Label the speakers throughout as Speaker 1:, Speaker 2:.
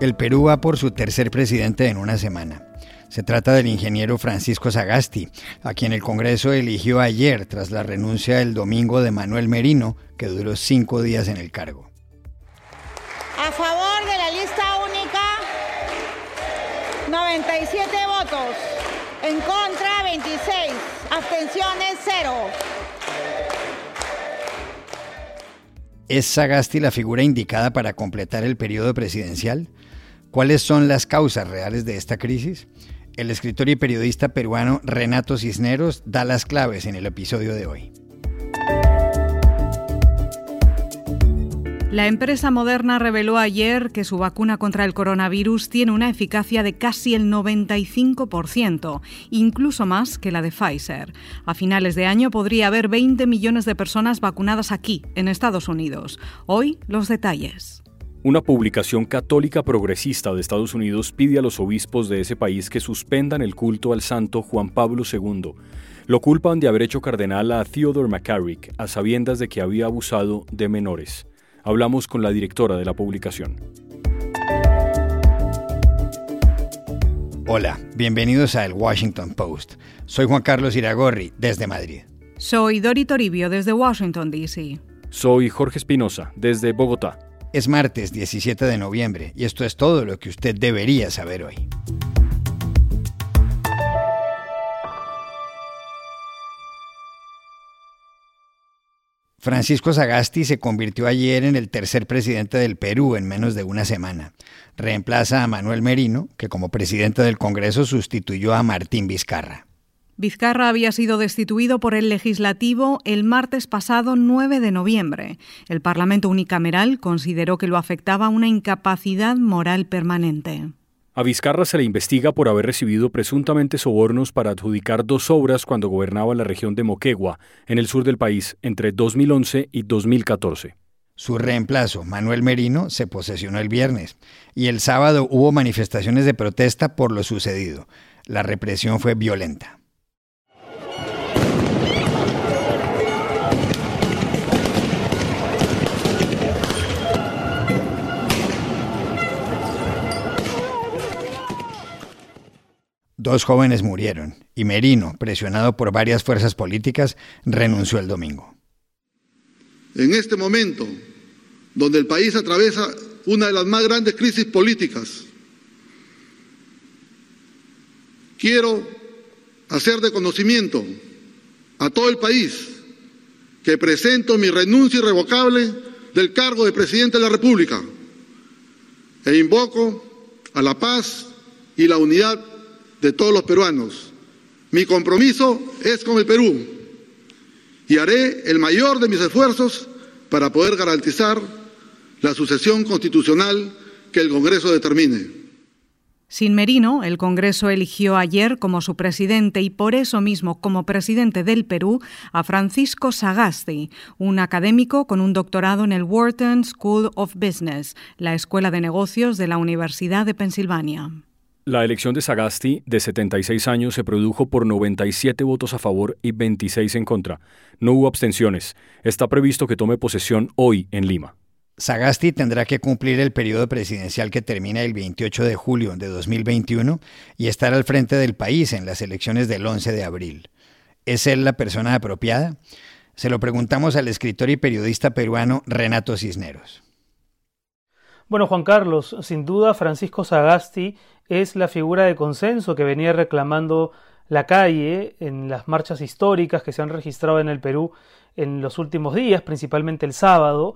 Speaker 1: El Perú va por su tercer presidente en una semana. Se trata del ingeniero Francisco Sagasti, a quien el Congreso eligió ayer tras la renuncia el domingo de Manuel Merino, que duró cinco días en el cargo.
Speaker 2: A favor de la lista única, 97 votos. En contra, 26. Abstenciones, cero.
Speaker 1: ¿Es Sagasti la figura indicada para completar el periodo presidencial? ¿Cuáles son las causas reales de esta crisis? El escritor y periodista peruano Renato Cisneros da las claves en el episodio de hoy.
Speaker 3: La empresa Moderna reveló ayer que su vacuna contra el coronavirus tiene una eficacia de casi el 95%, incluso más que la de Pfizer. A finales de año podría haber 20 millones de personas vacunadas aquí, en Estados Unidos. Hoy, los detalles.
Speaker 4: Una publicación católica progresista de Estados Unidos pide a los obispos de ese país que suspendan el culto al santo Juan Pablo II. Lo culpan de haber hecho cardenal a Theodore McCarrick a sabiendas de que había abusado de menores. Hablamos con la directora de la publicación.
Speaker 1: Hola, bienvenidos a El Washington Post. Soy Juan Carlos Iragorri, desde Madrid.
Speaker 3: Soy Dori Toribio, desde Washington, D.C.
Speaker 4: Soy Jorge Espinosa, desde Bogotá.
Speaker 1: Es martes 17 de noviembre y esto es todo lo que usted debería saber hoy. Francisco Sagasti se convirtió ayer en el tercer presidente del Perú en menos de una semana. Reemplaza a Manuel Merino, que como presidente del Congreso sustituyó a Martín Vizcarra.
Speaker 3: Vizcarra había sido destituido por el legislativo el martes pasado 9 de noviembre. El Parlamento unicameral consideró que lo afectaba una incapacidad moral permanente.
Speaker 4: A Vizcarra se le investiga por haber recibido presuntamente sobornos para adjudicar dos obras cuando gobernaba la región de Moquegua, en el sur del país, entre 2011 y 2014.
Speaker 1: Su reemplazo, Manuel Merino, se posesionó el viernes y el sábado hubo manifestaciones de protesta por lo sucedido. La represión fue violenta. Dos jóvenes murieron y Merino, presionado por varias fuerzas políticas, renunció el domingo.
Speaker 5: En este momento, donde el país atraviesa una de las más grandes crisis políticas, quiero hacer de conocimiento a todo el país que presento mi renuncia irrevocable del cargo de presidente de la República e invoco a la paz y la unidad de todos los peruanos. Mi compromiso es con el Perú y haré el mayor de mis esfuerzos para poder garantizar la sucesión constitucional que el Congreso determine.
Speaker 3: Sin Merino, el Congreso eligió ayer como su presidente y por eso mismo como presidente del Perú a Francisco Sagasti, un académico con un doctorado en el Wharton School of Business, la escuela de negocios de la Universidad de Pensilvania.
Speaker 4: La elección de Sagasti, de 76 años, se produjo por 97 votos a favor y 26 en contra. No hubo abstenciones. Está previsto que tome posesión hoy en Lima.
Speaker 1: Sagasti tendrá que cumplir el periodo presidencial que termina el 28 de julio de 2021 y estar al frente del país en las elecciones del 11 de abril. ¿Es él la persona apropiada? Se lo preguntamos al escritor y periodista peruano Renato Cisneros.
Speaker 6: Bueno, Juan Carlos, sin duda Francisco Sagasti es la figura de consenso que venía reclamando la calle en las marchas históricas que se han registrado en el Perú en los últimos días, principalmente el sábado,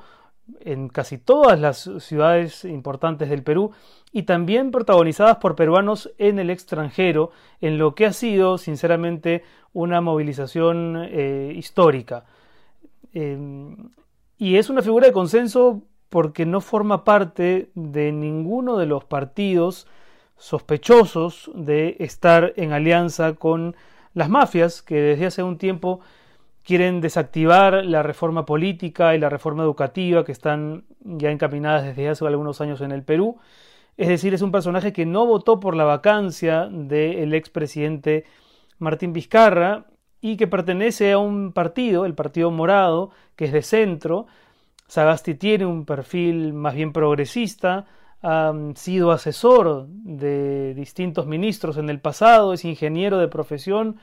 Speaker 6: en casi todas las ciudades importantes del Perú y también protagonizadas por peruanos en el extranjero, en lo que ha sido, sinceramente, una movilización eh, histórica. Eh, y es una figura de consenso porque no forma parte de ninguno de los partidos sospechosos de estar en alianza con las mafias que desde hace un tiempo quieren desactivar la reforma política y la reforma educativa que están ya encaminadas desde hace algunos años en el Perú. Es decir, es un personaje que no votó por la vacancia del expresidente Martín Vizcarra y que pertenece a un partido, el Partido Morado, que es de centro. Sagasti tiene un perfil más bien progresista, ha sido asesor de distintos ministros en el pasado, es ingeniero de profesión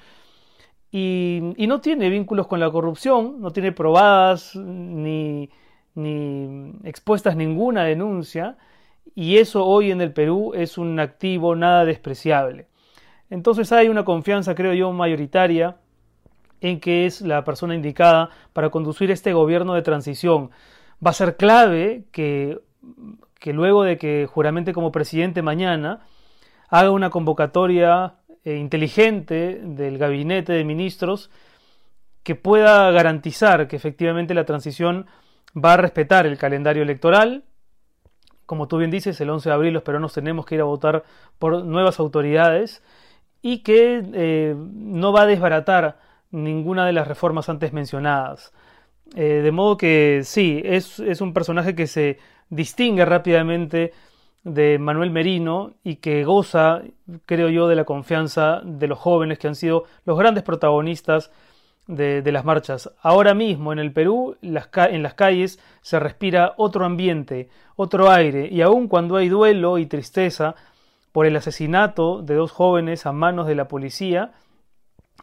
Speaker 6: y, no tiene vínculos con la corrupción, no tiene probadas ni, ni expuestas ninguna denuncia y eso hoy en el Perú es un activo nada despreciable. Entonces hay una confianza, creo yo, mayoritaria en que es la persona indicada para conducir este gobierno de transición. Va a ser clave que, que luego de que juramente como presidente mañana haga una convocatoria eh, inteligente del gabinete de ministros que pueda garantizar que efectivamente la transición va a respetar el calendario electoral. Como tú bien dices, el 11 de abril los peruanos tenemos que ir a votar por nuevas autoridades y que eh, no va a desbaratar ninguna de las reformas antes mencionadas. Eh, de modo que sí, es, es, un personaje que se distingue rápidamente de Manuel Merino y que goza, creo yo, de la confianza de los jóvenes que han sido los grandes protagonistas de, las marchas. Ahora mismo en el Perú, en las calles se respira otro ambiente, otro aire, y aun cuando hay duelo y tristeza por el asesinato de dos jóvenes a manos de la policía,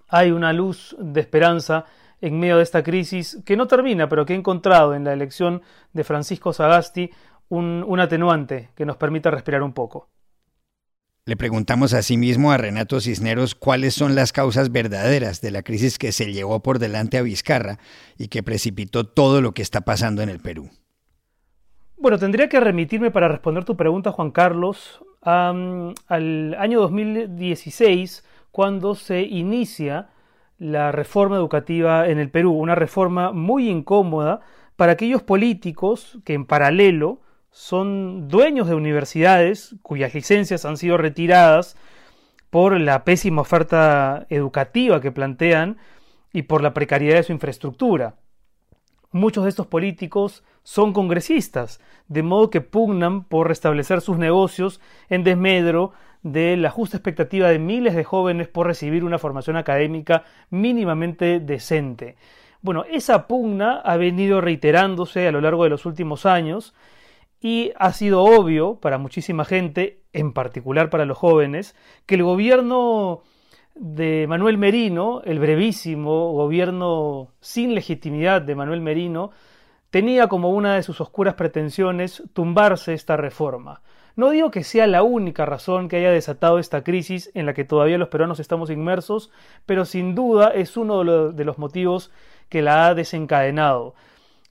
Speaker 6: hay una luz de esperanza en medio de esta crisis que no termina, pero que ha encontrado en la elección de Francisco Sagasti un, un atenuante que nos permita respirar un poco.
Speaker 1: Le preguntamos asimismo a Renato Cisneros cuáles son las causas verdaderas de la crisis que se llevó por delante a Vizcarra y que precipitó todo lo que está pasando en el Perú.
Speaker 6: Bueno, tendría que remitirme para responder tu pregunta, Juan Carlos, al año 2016, cuando se inicia la reforma educativa en el Perú, una reforma muy incómoda para aquellos políticos que en paralelo son dueños de universidades cuyas licencias han sido retiradas por la pésima oferta educativa que plantean y por la precariedad de su infraestructura. Muchos de estos políticos son congresistas, de modo que pugnan por restablecer sus negocios en desmedro de la justa expectativa de miles de jóvenes por recibir una formación académica mínimamente decente. Bueno, esa pugna ha venido reiterándose a lo largo de los últimos años y ha sido obvio para muchísima gente, en particular para los jóvenes, que el gobierno de Manuel Merino, el brevísimo gobierno sin legitimidad de Manuel Merino, tenía como una de sus oscuras pretensiones tumbarse esta reforma. No digo que sea la única razón que haya desatado esta crisis en la que todavía los peruanos estamos inmersos, pero sin duda es uno de los motivos que la ha desencadenado.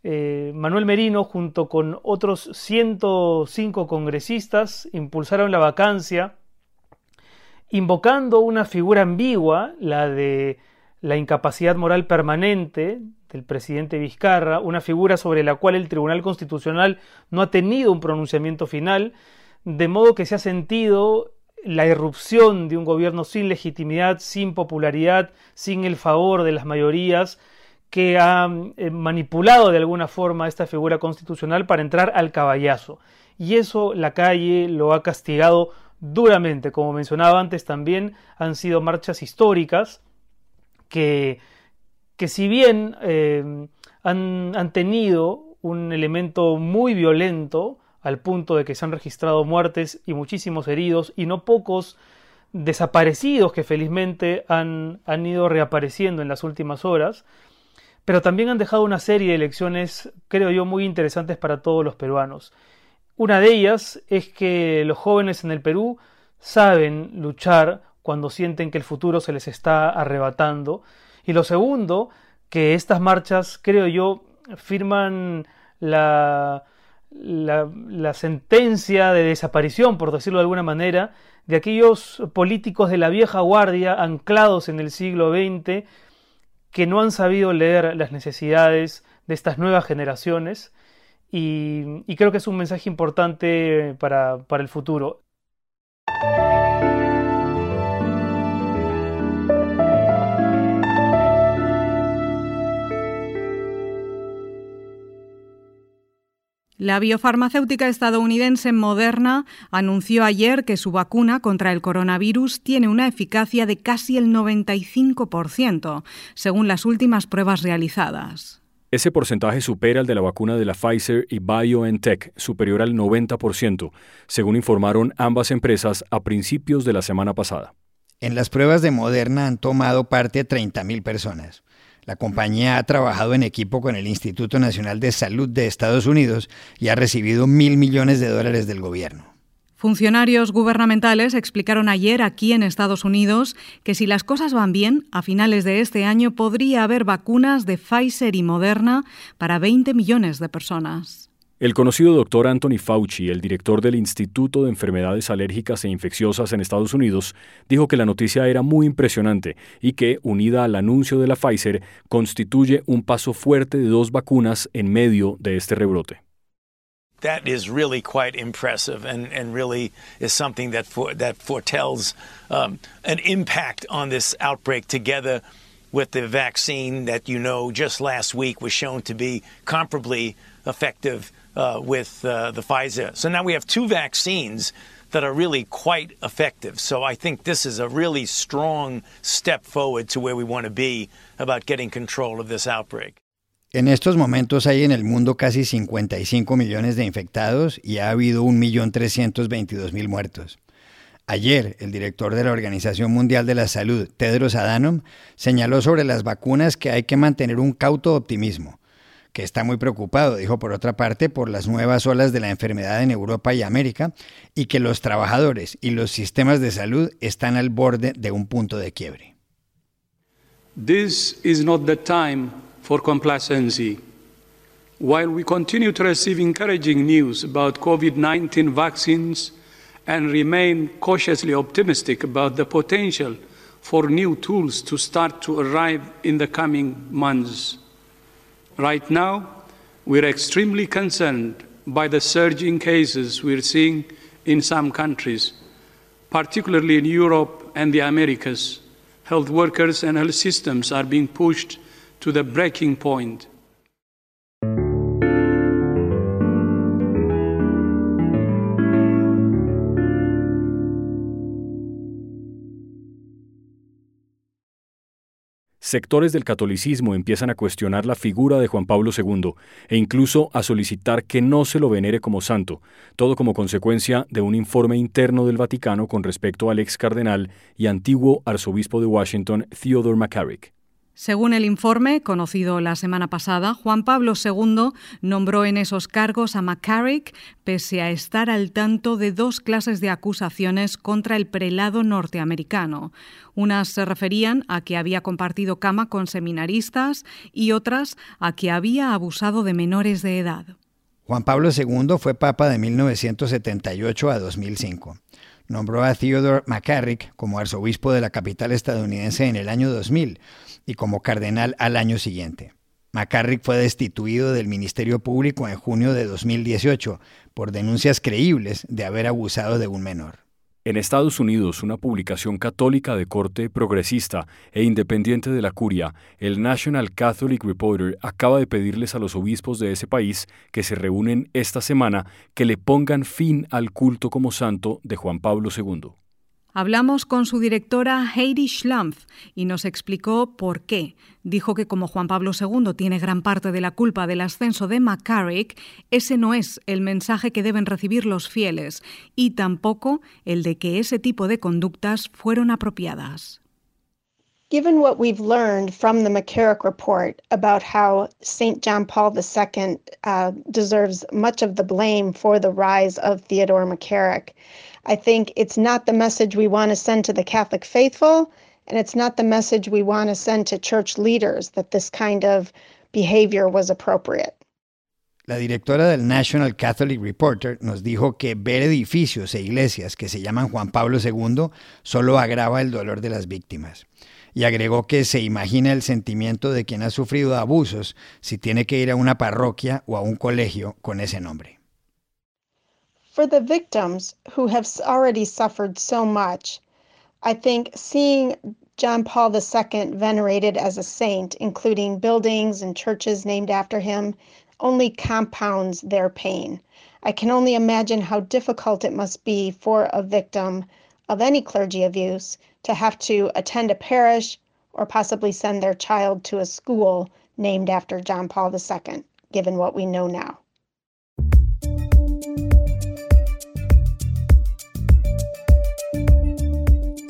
Speaker 6: Eh, Manuel Merino, junto con otros 105 congresistas, impulsaron la vacancia, invocando una figura ambigua, la de la incapacidad moral permanente del presidente Vizcarra, una figura sobre la cual el Tribunal Constitucional no ha tenido un pronunciamiento final, de modo que se ha sentido la irrupción de un gobierno sin legitimidad, sin popularidad, sin el favor de las mayorías, que ha eh, manipulado de alguna forma esta figura constitucional para entrar al caballazo. Y eso la calle lo ha castigado duramente. Como mencionaba antes, también han sido marchas históricas que, que si bien eh, han, han tenido un elemento muy violento, al punto de que se han registrado muertes y muchísimos heridos y no pocos desaparecidos que felizmente han, han, ido reapareciendo en las últimas horas, pero también han dejado una serie de lecciones, creo yo, muy interesantes para todos los peruanos. Una de ellas es que los jóvenes en el Perú saben luchar cuando sienten que el futuro se les está arrebatando. Y lo segundo, que estas marchas, creo yo, firman la, la, sentencia de desaparición, por decirlo de alguna manera, de aquellos políticos de la vieja guardia anclados en el siglo XX que no han sabido leer las necesidades de estas nuevas generaciones y, creo que es un mensaje importante para, para el futuro.
Speaker 3: La biofarmacéutica estadounidense Moderna anunció ayer que su vacuna contra el coronavirus tiene una eficacia de casi el 95%, según las últimas pruebas realizadas.
Speaker 4: Ese porcentaje supera el de la vacuna de la Pfizer y BioNTech, superior al 90%, según informaron ambas empresas a principios de la semana pasada.
Speaker 1: En las pruebas de Moderna han tomado parte 30.000 personas. La compañía ha trabajado en equipo con el Instituto Nacional de Salud de Estados Unidos y ha recibido mil millones de dólares del gobierno.
Speaker 3: Funcionarios gubernamentales explicaron ayer aquí en Estados Unidos que si las cosas van bien, a finales de este año podría haber vacunas de Pfizer y Moderna para 20 millones de personas.
Speaker 4: El conocido doctor Anthony Fauci, el director del Instituto de Enfermedades Alérgicas e Infecciosas en Estados Unidos, dijo que la noticia era muy impresionante y que, unida al anuncio de la Pfizer, constituye un paso fuerte de dos vacunas en medio de este rebrote.
Speaker 7: that is really quite impressive and, and really is something that, for, that foretells um, an impact on this outbreak together with the vaccine that you know just last week was shown to be comparably effective uh, with uh, the Pfizer. So now we have two vaccines that are really quite effective. So I think this is a really strong step forward to where we want to be about getting control of this outbreak.
Speaker 1: En estos momentos hay en el mundo casi 55 millones de infectados y ha habido 1.322.000 muertos. Ayer, el director de la Organización Mundial de la Salud, Tedros Adhanom, señaló sobre las vacunas que hay que mantener un cauto optimismo, que está muy preocupado, dijo por otra parte, por las nuevas olas de la enfermedad en Europa y América, y que los trabajadores y los sistemas de salud están al borde de un punto de quiebre.
Speaker 8: This is not the time for complacency. While we continue to receive encouraging news about COVID 19 vaccines and remain cautiously optimistic about the potential for new tools to start to arrive in the coming months, right now we're extremely concerned by the surging cases we're seeing in some countries, particularly in Europe and the Americas. Health workers and health systems are being pushed to the breaking point.
Speaker 4: Sectores del catolicismo empiezan a cuestionar la figura de Juan Pablo II e incluso a solicitar que no se lo venere como santo, todo como consecuencia de un informe interno del Vaticano con respecto al ex cardenal y antiguo arzobispo de Washington, Theodore McCarrick.
Speaker 3: Según el informe, conocido la semana pasada, Juan Pablo II nombró en esos cargos a McCarrick pese a estar al tanto de dos clases de acusaciones contra el prelado norteamericano. Unas se referían a que había compartido cama con seminaristas y otras a que había abusado de menores de edad.
Speaker 1: Juan Pablo II fue papa de 1978 a 2005 nombró a Theodore McCarrick como arzobispo de la capital estadounidense en el año 2000 y como cardenal al año siguiente. McCarrick fue destituido del Ministerio Público en junio de 2018 por denuncias creíbles de haber abusado de un menor.
Speaker 4: En Estados Unidos, una publicación católica de corte progresista e independiente de la curia, el National Catholic Reporter, acaba de pedirles a los obispos de ese país que se reúnen esta semana que le pongan fin al culto como santo de Juan Pablo II.
Speaker 3: Hablamos con su directora Heidi Schlampf y nos explicó por qué. Dijo que como Juan Pablo II tiene gran parte de la culpa del ascenso de McCarrick, ese no es el mensaje que deben recibir los fieles y tampoco el de que ese tipo de conductas fueron apropiadas.
Speaker 9: Given what we've learned from the McCarrick report about how St. John Paul II uh, deserves much of the blame for the rise of Theodore McCarrick, I think it's not the message we want to send to the Catholic faithful, and it's not the message we want to send to church leaders that this kind of behavior was appropriate.
Speaker 1: La directora del National Catholic Reporter nos dijo que ver edificios e iglesias que se llaman Juan Pablo II solo agrava el dolor de las víctimas. Y agregó que se imagina el sentimiento de quien ha sufrido abusos si tiene que ir a una parroquia o a un colegio con ese nombre.
Speaker 9: For the victims who have already suffered so much, I think seeing John Paul II venerated as a saint, including buildings and churches named after him, only compounds their pain. I can only imagine how difficult it must be for a victim of any clergy abuse to have to attend a parish or possibly send their child to a school named after John Paul II, given what we know now.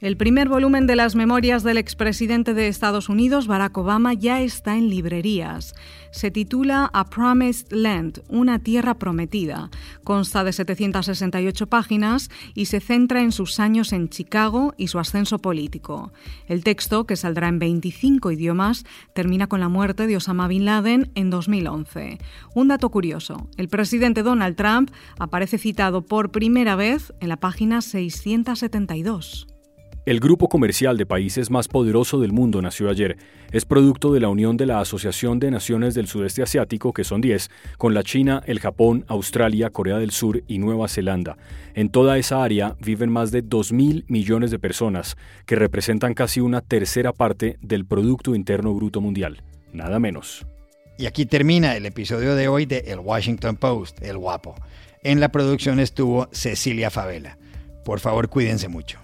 Speaker 3: El primer volumen de las memorias del expresidente de Estados Unidos, Barack Obama, ya está en librerías. Se titula A Promised Land, una tierra prometida. Consta de 768 páginas y se centra en sus años en Chicago y su ascenso político. El texto, que saldrá en 25 idiomas, termina con la muerte de Osama Bin Laden en 2011. Un dato curioso, el presidente Donald Trump aparece citado por primera vez en la página 672.
Speaker 4: El grupo comercial de países más poderoso del mundo nació ayer. Es producto de la unión de la Asociación de Naciones del Sudeste Asiático, que son 10, con la China, el Japón, Australia, Corea del Sur y Nueva Zelanda. En toda esa área viven más de 2.000 millones de personas, que representan casi una tercera parte del Producto Interno Bruto Mundial. Nada menos.
Speaker 1: Y aquí termina el episodio de hoy de El Washington Post, El Guapo. En la producción estuvo Cecilia Favela. Por favor, cuídense mucho.